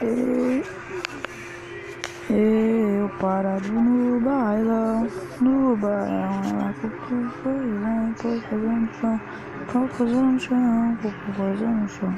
Eu, eu parado no bailão, no bailão, ela colocou coisa, colocou coisa no chão, colocou coisa no chão, colocou coisa no chão.